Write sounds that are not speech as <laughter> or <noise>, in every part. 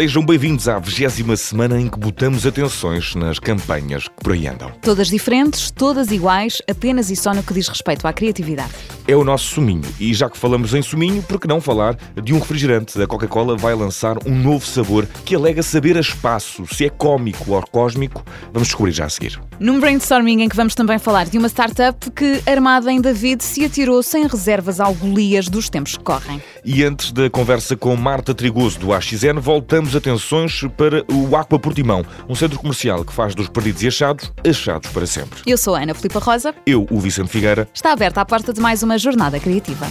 Sejam bem-vindos à vigésima semana em que botamos atenções nas campanhas que por aí andam. Todas diferentes, todas iguais, apenas e só no que diz respeito à criatividade. É o nosso suminho. E já que falamos em suminho, por que não falar de um refrigerante? A Coca-Cola vai lançar um novo sabor que alega saber a espaço. Se é cómico ou cósmico, vamos descobrir já a seguir. Num brainstorming em que vamos também falar de uma startup que, armada em David, se atirou sem reservas ao Golias dos tempos que correm. E antes da conversa com Marta Trigoso do AXN, voltamos atenções para o Aqua Portimão, um centro comercial que faz dos perdidos e achados, achados para sempre. Eu sou a Ana Filipa Rosa. Eu, o Vicente Figueira. Está aberta a porta de mais uma jornada criativa.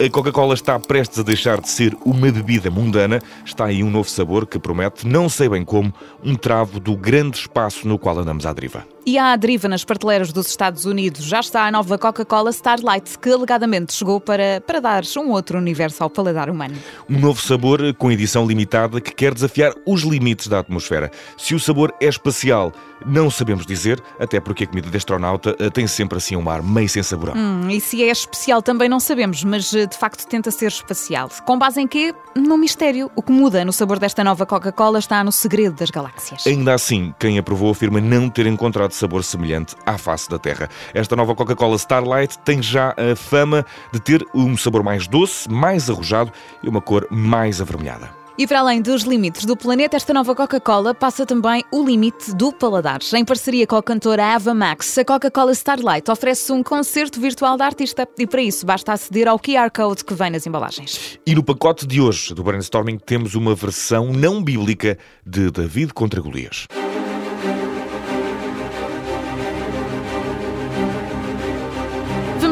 A Coca-Cola está prestes a deixar de ser uma bebida mundana. Está aí um novo sabor que promete, não sei bem como, um travo do grande espaço no qual andamos à deriva. E à deriva nas prateleiras dos Estados Unidos já está a nova Coca-Cola Starlight, que alegadamente chegou para, para dar um outro universo ao paladar humano. Um novo sabor com edição limitada que quer desafiar os limites da atmosfera. Se o sabor é espacial, não sabemos dizer, até porque a comida de astronauta eh, tem sempre assim um ar meio sem sabor. Hum, e se é especial também não sabemos, mas eh, de facto tenta ser especial. Com base em quê? No mistério. O que muda no sabor desta nova Coca-Cola está no segredo das galáxias. Ainda assim, quem aprovou afirma não ter encontrado sabor semelhante à face da Terra. Esta nova Coca-Cola Starlight tem já a fama de ter um sabor mais doce, mais arrojado e uma cor mais avermelhada. E para além dos limites do planeta, esta nova Coca-Cola passa também o limite do paladar. Em parceria com a cantora Ava Max, a Coca-Cola Starlight oferece um concerto virtual da artista e para isso basta aceder ao QR Code que vem nas embalagens. E no pacote de hoje do Brainstorming temos uma versão não bíblica de David contra Golias.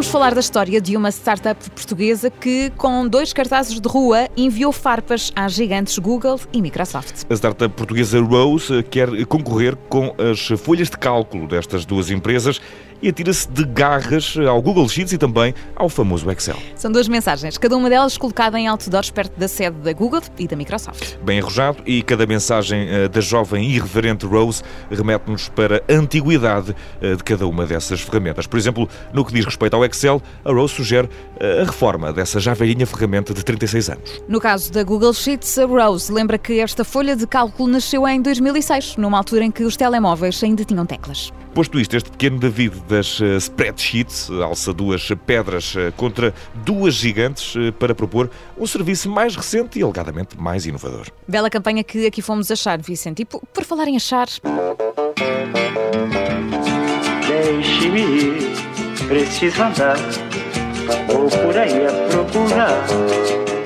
Vamos falar da história de uma startup portuguesa que, com dois cartazes de rua, enviou farpas às gigantes Google e Microsoft. A startup portuguesa Rose quer concorrer com as folhas de cálculo destas duas empresas e atira-se de garras ao Google Sheets e também ao famoso Excel. São duas mensagens, cada uma delas colocada em outdoors perto da sede da Google e da Microsoft. Bem arrojado, e cada mensagem eh, da jovem e irreverente Rose remete-nos para a antiguidade eh, de cada uma dessas ferramentas. Por exemplo, no que diz respeito ao Excel, a Rose sugere eh, a reforma dessa já velhinha ferramenta de 36 anos. No caso da Google Sheets, a Rose lembra que esta folha de cálculo nasceu em 2006, numa altura em que os telemóveis ainda tinham teclas. Posto isto, este pequeno David das uh, spreadsheets alça duas pedras uh, contra duas gigantes para propor um serviço mais recente e alegadamente mais inovador. Bela campanha que aqui fomos achar, Vicente. E por, por falar em achar. Deixe-me ir, preciso andar, vou por aí a procurar.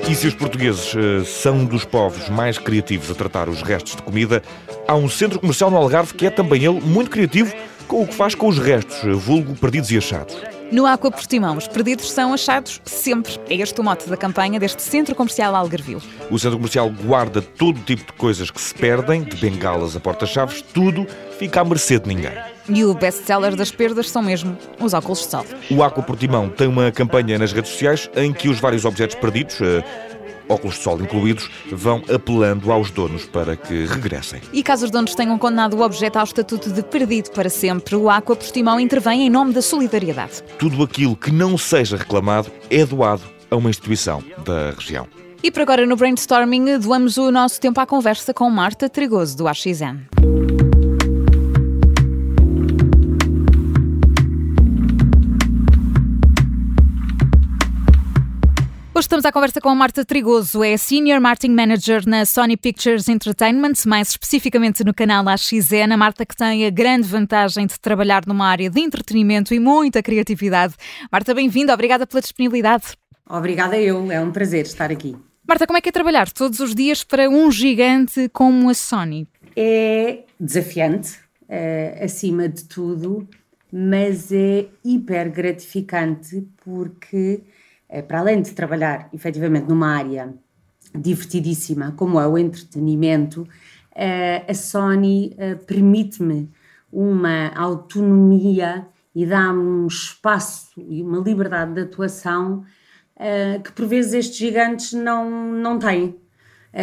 E se os portugueses são dos povos mais criativos a tratar os restos de comida, há um centro comercial no Algarve que é também ele muito criativo com o que faz com os restos, vulgo perdidos e achados. No Aqua Portimão, os perdidos são achados sempre. É este o mote da campanha deste Centro Comercial Algarvio. O Centro Comercial guarda todo tipo de coisas que se perdem, de bengalas a porta-chaves, tudo fica à mercê de ninguém. E o best-seller das perdas são mesmo os óculos de sol. O Aqua Portimão tem uma campanha nas redes sociais em que os vários objetos perdidos, uh, óculos de sol incluídos, vão apelando aos donos para que regressem. E caso os donos tenham condenado o objeto ao estatuto de perdido para sempre, o Aqua Portimão intervém em nome da solidariedade. Tudo aquilo que não seja reclamado é doado a uma instituição da região. E por agora no brainstorming doamos o nosso tempo à conversa com Marta Trigoso do AXN. Hoje estamos à conversa com a Marta Trigoso, é Senior Marketing Manager na Sony Pictures Entertainment, mais especificamente no canal AXN. A Marta que tem a grande vantagem de trabalhar numa área de entretenimento e muita criatividade. Marta, bem-vinda, obrigada pela disponibilidade. Obrigada eu, é um prazer estar aqui. Marta, como é que é trabalhar todos os dias para um gigante como a Sony? É desafiante, uh, acima de tudo, mas é hiper gratificante porque para além de trabalhar efetivamente numa área divertidíssima como é o entretenimento, eh, a Sony eh, permite-me uma autonomia e dá-me um espaço e uma liberdade de atuação que por vezes estes gigantes não, não têm,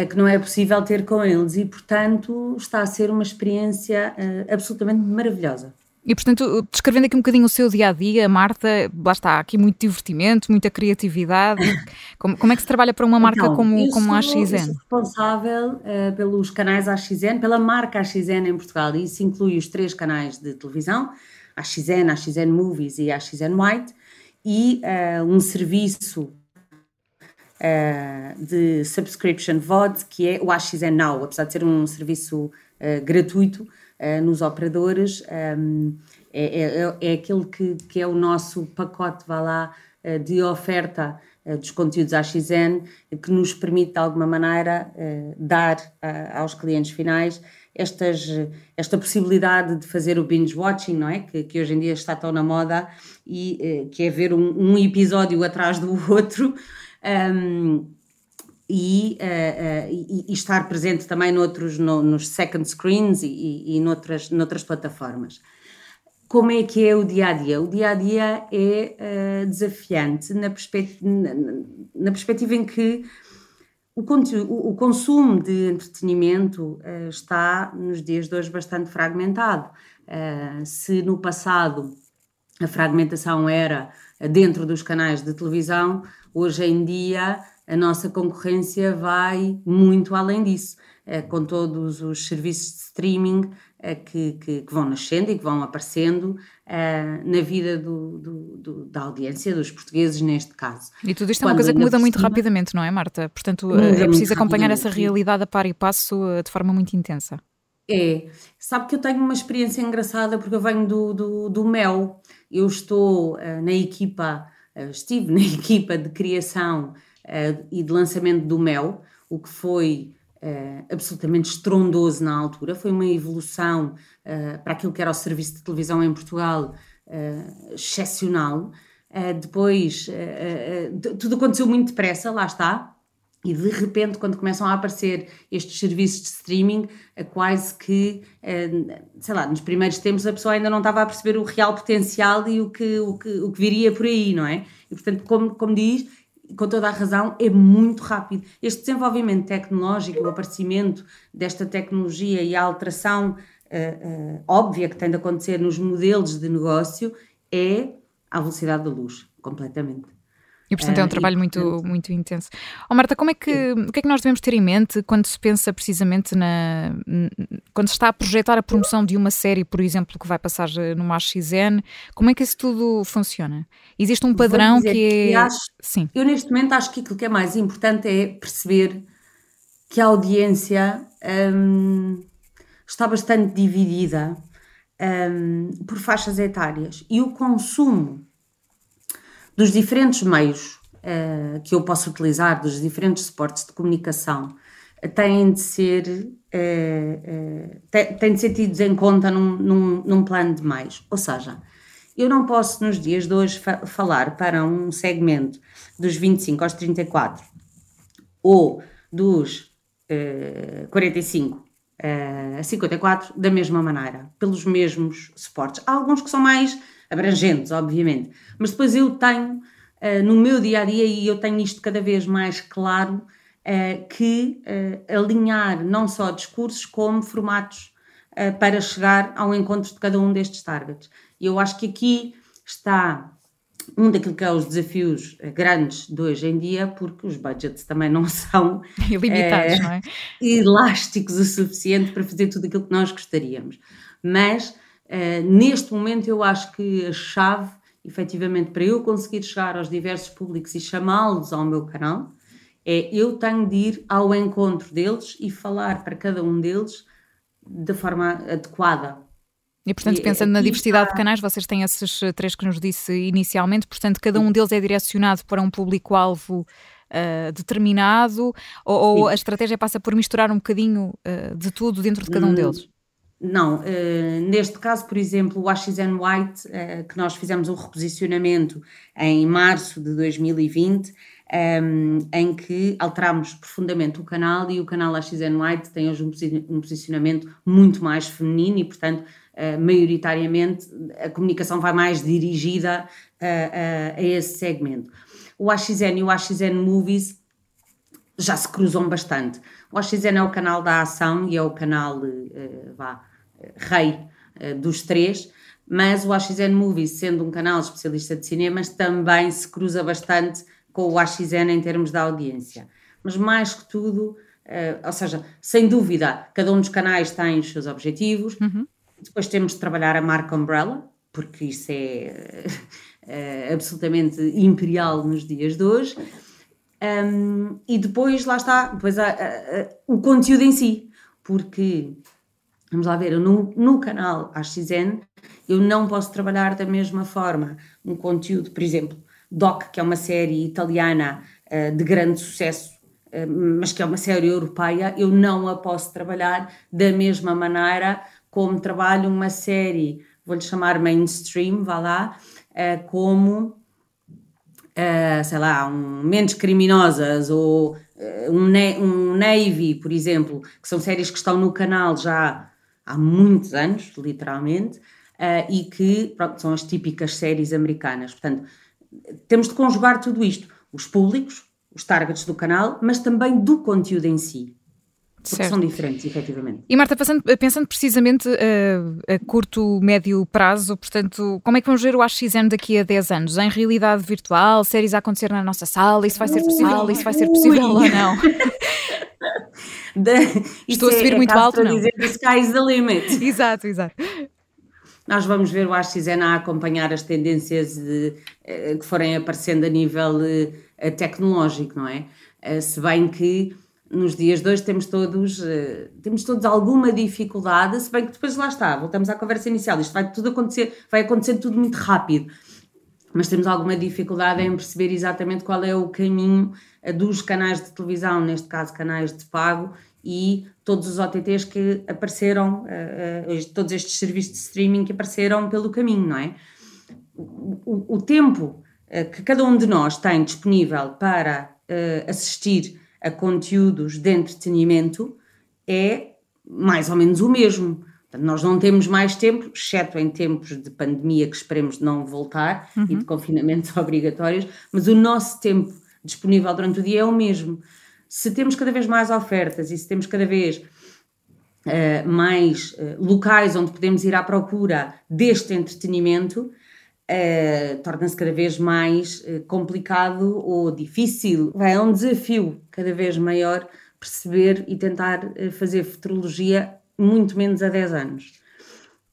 que não é possível ter com eles e, portanto, está a ser uma experiência absolutamente maravilhosa. E, portanto, descrevendo aqui um bocadinho o seu dia a dia, Marta, lá está, aqui muito divertimento, muita criatividade. Como, como é que se trabalha para uma marca então, como, como a AXN? Eu sou responsável uh, pelos canais AXN, pela marca AXN em Portugal. E isso inclui os três canais de televisão, AXN, AXN Movies e AXN White, e uh, um serviço uh, de subscription VOD, que é o AXN Now, apesar de ser um serviço gratuito uh, nos operadores, um, é, é, é, aquele que, que é o nosso pacote, vá lá, uh, de oferta dos conteúdos AXN, que nos permite, de alguma maneira, dar aos clientes finais estas, esta possibilidade de fazer o binge watching, não é? Que, que hoje em dia está tão na moda e que é ver um, um episódio atrás do <laughs> outro. Um, e, uh, uh, e, estar presente também noutros, no, nos second screens e, e noutras, noutras plataformas. Como é que é o dia a dia? O dia a dia é uh, desafiante na, na, na, perspectiva em que o, o, o consumo de entretenimento está nos dias de hoje bastante fragmentado. se no passado a fragmentação era dentro dos canais de televisão, hoje em dia a nossa concorrência vai muito além disso, é, com todos os serviços de streaming é, que, que, que, vão nascendo e que vão aparecendo é, na vida do, do, do, da audiência, dos portugueses neste caso. E tudo isto é uma coisa que muda muito cima, rapidamente, não é, Marta? Portanto, é preciso acompanhar essa realidade a par e passo de forma muito intensa. É, sabe que eu tenho uma experiência engraçada porque eu venho do, do, do MEL, eu estou uh, na equipa, uh, estive <laughs> na equipa de criação uh, e de lançamento do Mel, o que foi uh, absolutamente estrondoso na altura, foi uma evolução uh, para aquilo que era o serviço de televisão em Portugal excepcional. depois, tudo aconteceu muito depressa, lá está, e de repente, quando começam a aparecer estes serviços de streaming, quase que, sei lá, nos primeiros tempos a pessoa ainda não estava a perceber o real potencial e o que, o que, o que viria por aí, não é? E portanto, como, como diz, com toda a razão, é muito rápido. Este desenvolvimento tecnológico, o aparecimento desta tecnologia e a alteração uh, uh, óbvia que tem de acontecer nos modelos de negócio é à velocidade da luz, completamente. E portanto é um uh, trabalho muito, muito intenso. Oh, Marta, como é que, o que é que nós devemos ter em mente quando se pensa precisamente na. quando se está a projetar a promoção de uma série, por exemplo, que vai passar numa AXN, como é que isso tudo funciona? Existe um padrão que é. Acho, Sim. Eu neste momento acho que aquilo que é mais importante é perceber que a audiência hum, está bastante dividida hum, por faixas etárias e o consumo dos diferentes meios uh, que eu posso utilizar, dos diferentes suportes de comunicação, têm de ser, uh, têm de ser tidos em conta num, num, num, plano de mais. Ou seja, eu não posso nos dias de hoje fa falar para um segmento dos 25 aos 34 ou dos uh, 45 a 54 da mesma maneira, pelos mesmos suportes. Há alguns que são mais abrangentes, obviamente. Mas depois eu tenho uh, no meu dia a dia, e eu tenho isto cada vez mais claro, uh, que uh, alinhar não só discursos como formatos para chegar ao encontro de cada um destes targets. E eu acho que aqui está um daquilo que é os desafios grandes de hoje em dia, porque os budgets também não <laughs> são <laughs> ilimitados, não é? elásticos o suficiente para fazer tudo aquilo que nós gostaríamos. Mas Uh, neste momento, eu acho que a chave, efetivamente, para eu conseguir chegar aos diversos públicos e chamá-los ao meu canal, é eu tenho de ir ao encontro deles e falar para cada um deles da forma adequada. E, portanto, pensando na diversidade está... de canais, vocês têm esses três que nos disse inicialmente, portanto, cada um deles é direcionado para um público-alvo uh, determinado, ou, ou, a estratégia passa por misturar um bocadinho uh, de tudo dentro de cada um hum, deles? Não, uh, neste caso, por exemplo, o AXN White, uh, que nós fizemos um reposicionamento em março de 2020, um, ehm, em que alterámos profundamente o canal e o canal AXN White tem hoje um, posicionamento muito mais feminino e, portanto, uh, maioritariamente a comunicação vai mais dirigida a esse segmento. O AXN e o AXN Movies já se cruzam bastante. O AXN é o canal da ação e é o canal, vá, rei dos três, mas o AXN Movies, sendo um canal especialista de cinemas, também se cruza bastante com o AXN em termos de audiência. Mas mais que tudo, uh, ou seja, sem dúvida, cada um dos canais tem os seus objetivos. Uhum. Depois temos de trabalhar a marca Umbrella, porque isso é uh, <laughs> absolutamente imperial nos dias de hoje. Um, e depois, lá está, depois há, o conteúdo em si, porque, vamos lá ver, no, no canal AXN eu não posso trabalhar da mesma forma. Um conteúdo, por exemplo, Doc, que é uma série italiana uh, de grande sucesso, uh, mas que é uma série europeia, eu não a posso trabalhar da mesma maneira como trabalho uma série, vou-lhe chamar mainstream, vá lá, uh, como, sei lá, um Mentes Criminosas ou um, um Navy, por exemplo, que são séries que estão no canal já há muitos anos, literalmente, e que pronto, são as típicas séries americanas. Portanto, temos de conjugar tudo isto, os públicos, os targets do canal, mas também do conteúdo em si. Porque certo. são diferentes, efetivamente. E Marta, pensando, pensando precisamente uh, a curto, médio prazo, portanto, como é que vamos ver o AXN daqui a 10 anos? Em realidade virtual, séries a acontecer na nossa sala, isso vai ser possível, isso vai ser possível ui. ou não? <laughs> Estou a subir é, muito alto, não? dizer the sky is the limit. <laughs> exato, exato nós vamos ver o AXN a acompanhar as tendências de, eh, que forem aparecendo a nível eh, tecnológico, não é? Eh, se bem que nos dias de hoje temos todos, temos todos alguma dificuldade, se bem que depois lá está, voltamos à conversa inicial, isto vai tudo acontecer, vai acontecer tudo muito rápido, mas temos alguma dificuldade em perceber exatamente qual é o caminho dos canais de televisão, neste caso canais de pago, e todos os OTTs que apareceram, uh, uh, todos estes serviços de streaming que apareceram pelo caminho, não é? O, o tempo uh, que cada um de nós tem disponível para assistir a conteúdos de entretenimento é mais ou menos o mesmo. Portanto, nós não temos mais tempo, exceto em tempos de pandemia que esperemos não voltar uhum. e de confinamentos <laughs> obrigatórios, mas o nosso tempo disponível durante o dia é o mesmo se temos cada vez mais ofertas e se temos cada vez uh, mais uh, locais onde podemos ir à procura deste entretenimento, uh, torna-se cada vez mais complicado ou difícil. É um desafio cada vez maior perceber e tentar fazer futurologia muito menos a 10 anos.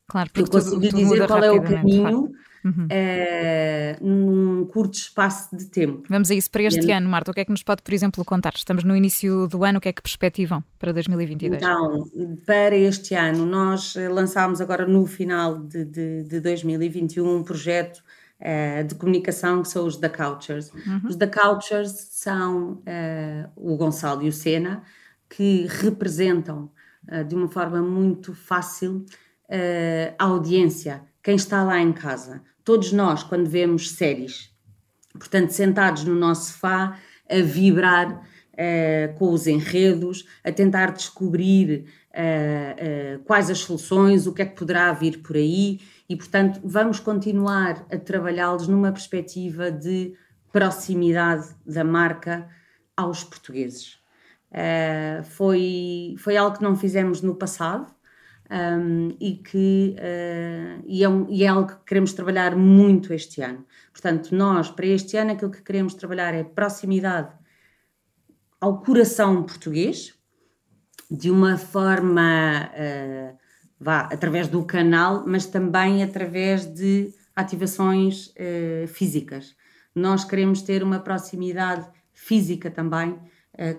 Claro, porque eu tudo dizer qual é o caminho uhum. uh, num curto espaço de tempo. Vamos a isso para este ano, Marta. O que é que nos pode, por exemplo, contar? Estamos no início do ano, o que é que perspectivam para 2022? Então, para este ano, nós lançámos agora no final de, de, de 2021 um projeto uh, de comunicação que são os The Couchers. Uhum. Os The Couchers são uh, o Gonçalo e o Sena, que representam de uma forma muito fácil a audiência, quem está lá em casa todos nós, quando vemos séries, portanto, sentados no nosso sofá, a vibrar uh, com os enredos, a tentar descobrir uh, uh, quais as soluções, o que é que poderá vir por aí, e, portanto, vamos continuar a trabalhá-los numa perspectiva de proximidade da marca aos portugueses. foi, foi algo que não fizemos no passado, um, e que uh, e, é um, e é algo que queremos trabalhar muito este ano. Portanto, nós, para este ano, aquilo que queremos trabalhar é proximidade ao coração português, de uma forma, uh, vá, através do canal, mas também através de ativações uh, físicas. Nós queremos ter uma proximidade física também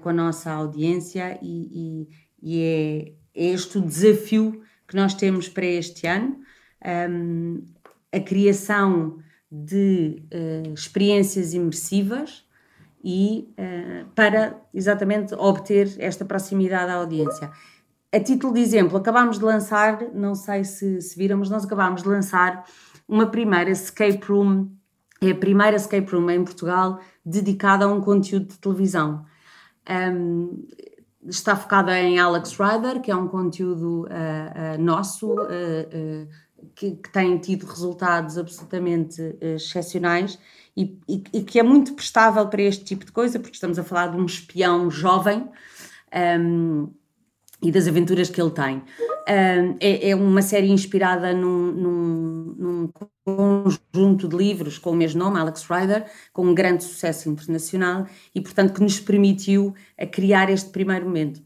com a nossa audiência e, e, e é este o desafio que nós temos para este ano, um, a criação de uh, experiências imersivas e uh, para exatamente obter esta proximidade à audiência. A título de exemplo, acabámos de lançar, não sei se, se viram, mas nós acabámos de lançar uma primeira escape room, é a primeira escape room em Portugal dedicada a um conteúdo de televisão. Um, está focada em Alex Rider, que é um conteúdo uh, uh, nosso, uh, que, que, tem tido resultados absolutamente excepcionais e, e, e, que é muito prestável para este tipo de coisa, porque estamos a falar de um espião jovem um, e das aventuras que ele tem. É, é, uma série inspirada num, num, num, conjunto de livros com o mesmo nome, Alex Rider, com um grande sucesso internacional e, portanto, que nos permitiu a criar este primeiro momento.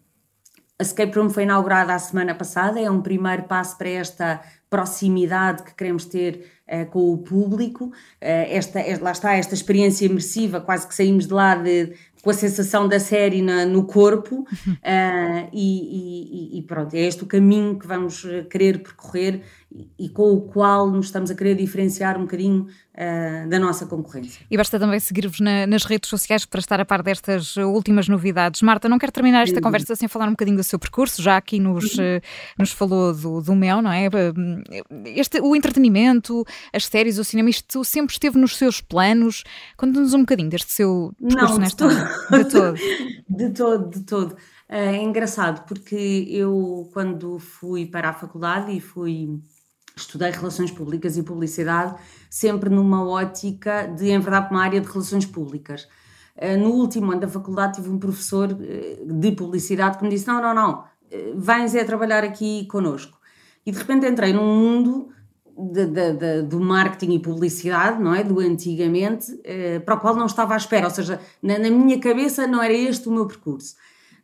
A Escape Room foi inaugurada a semana passada, é um primeiro passo para esta proximidade que queremos ter uh, com o público. Uh, esta, lá está, esta experiência imersiva, quase que saímos de lá de, com a sensação da série na, no corpo, uh, e, e, e, pronto, é este o caminho que vamos querer percorrer e, com o qual nos estamos a querer diferenciar um bocadinho uh, da nossa concorrência. E basta também seguir-vos na, nas redes sociais para estar a par destas últimas novidades. Marta, não quero terminar esta conversa sem falar um bocadinho do seu percurso, já aqui nos, uh, nos falou do, do Mel, não é? Este, o entretenimento, as séries, o cinema, isto sempre esteve nos seus planos. Conta-nos um bocadinho deste seu percurso não, nesta. <laughs> De todo. de todo, de todo. É engraçado porque eu, quando fui para a faculdade e fui estudei relações públicas e publicidade, sempre numa ótica de enverdar para uma área de relações públicas. Eh, no último ano da faculdade tive um professor eh, de publicidade que me disse: Não, não, não, eh, vens é trabalhar aqui connosco. E de repente entrei num mundo de, de, de, do marketing e publicidade, não é? Do antigamente, para o qual não estava à espera, ou seja, na, na minha cabeça não era este o meu percurso.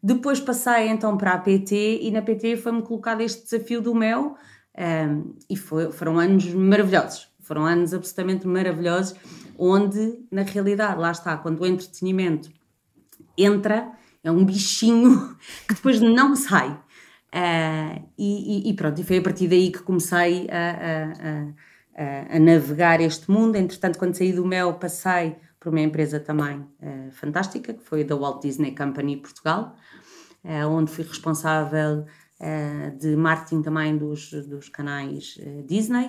Depois passei então para a PT e na PT foi-me colocado este desafio do MEL, um, e foi, foram anos maravilhosos, foram anos absolutamente maravilhosos, onde, na realidade, lá está, quando o entretenimento entra, é um bichinho <laughs> que depois não sai. Uh, e, e, pronto, e foi a partir daí que comecei a, a, a, a, navegar este mundo. Entretanto, quando saí do Mel, passei por uma empresa também uh, fantástica, que foi da Walt Disney Company Portugal, uh, onde fui responsável de marketing também dos, dos canais uh, Disney.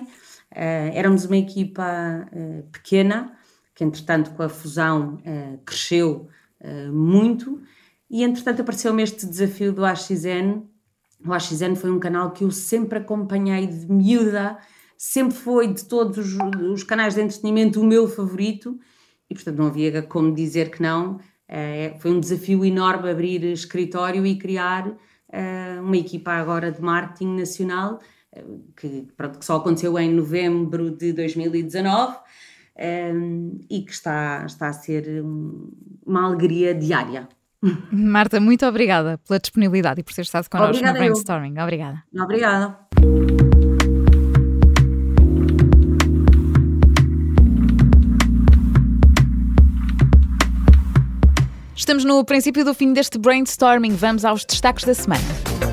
Uh, éramos uma equipa pequena, que entretanto com a fusão cresceu muito, e entretanto apareceu-me este desafio do AXN. O AXN foi um canal que eu sempre acompanhei de miúda, sempre foi de todos os, canais de entretenimento o meu favorito, e portanto não havia como dizer que não. foi um desafio enorme abrir escritório e criar uma equipa agora de marketing nacional, uh, que, pronto, que só aconteceu em novembro de 2019 um, eh, e que está, está a ser um, uma alegria diária. Marta, muito obrigada pela disponibilidade e por ter estado connosco obrigada no Brainstorming. Eu. Obrigada. Obrigada. Estamos no princípio do fim deste brainstorming. Vamos aos destaques da semana.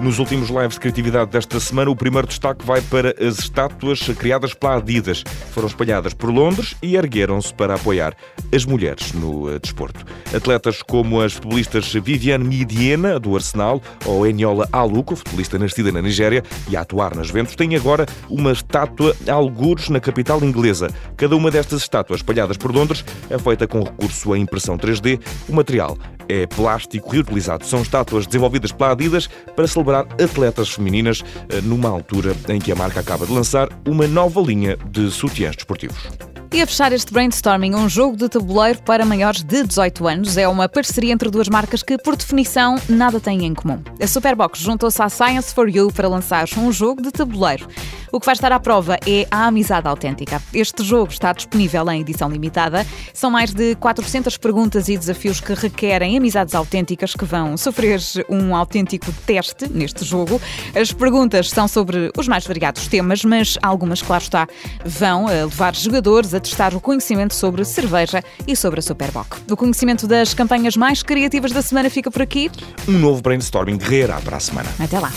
Nos últimos lives de criatividade desta semana, o primeiro destaque vai para as estátuas criadas pela Adidas. Foram espalhadas por Londres e ergueram-se para apoiar as mulheres no uh, desporto. Atletas como as futebolistas Viviane Midiena, do Arsenal, ou Eniola Aluko, futebolista nascida na Nigéria e a atuar nas Ventos, têm agora uma estátua algures na capital inglesa. Cada uma destas estátuas espalhadas por Londres é feita com recurso à impressão 3D. O material é plástico reutilizado. São estátuas desenvolvidas pela Adidas para celebrar atletas femininas eh, numa altura em que a marca acaba de lançar uma nova linha de sutiãs desportivos. E a fechar este brainstorming, um jogo de tabuleiro para maiores de 18 anos é uma parceria entre duas marcas que, por definição, nada têm em comum. A Superbox juntou-se à Science for You para lançar um jogo de tabuleiro. O que vai estar à prova é a amizade autêntica. Este jogo está disponível em edição limitada. São mais de 400 perguntas e desafios que requerem amizades autênticas que vão sofrer um autêntico teste neste jogo. As perguntas são sobre os mais variados temas, mas algumas, claro está, vão eh, levar jogadores a testar o conhecimento sobre cerveja e sobre a Superboc. O conhecimento das campanhas mais criativas da semana fica por aqui. Um novo brainstorming guerreirá para a semana. Até lá.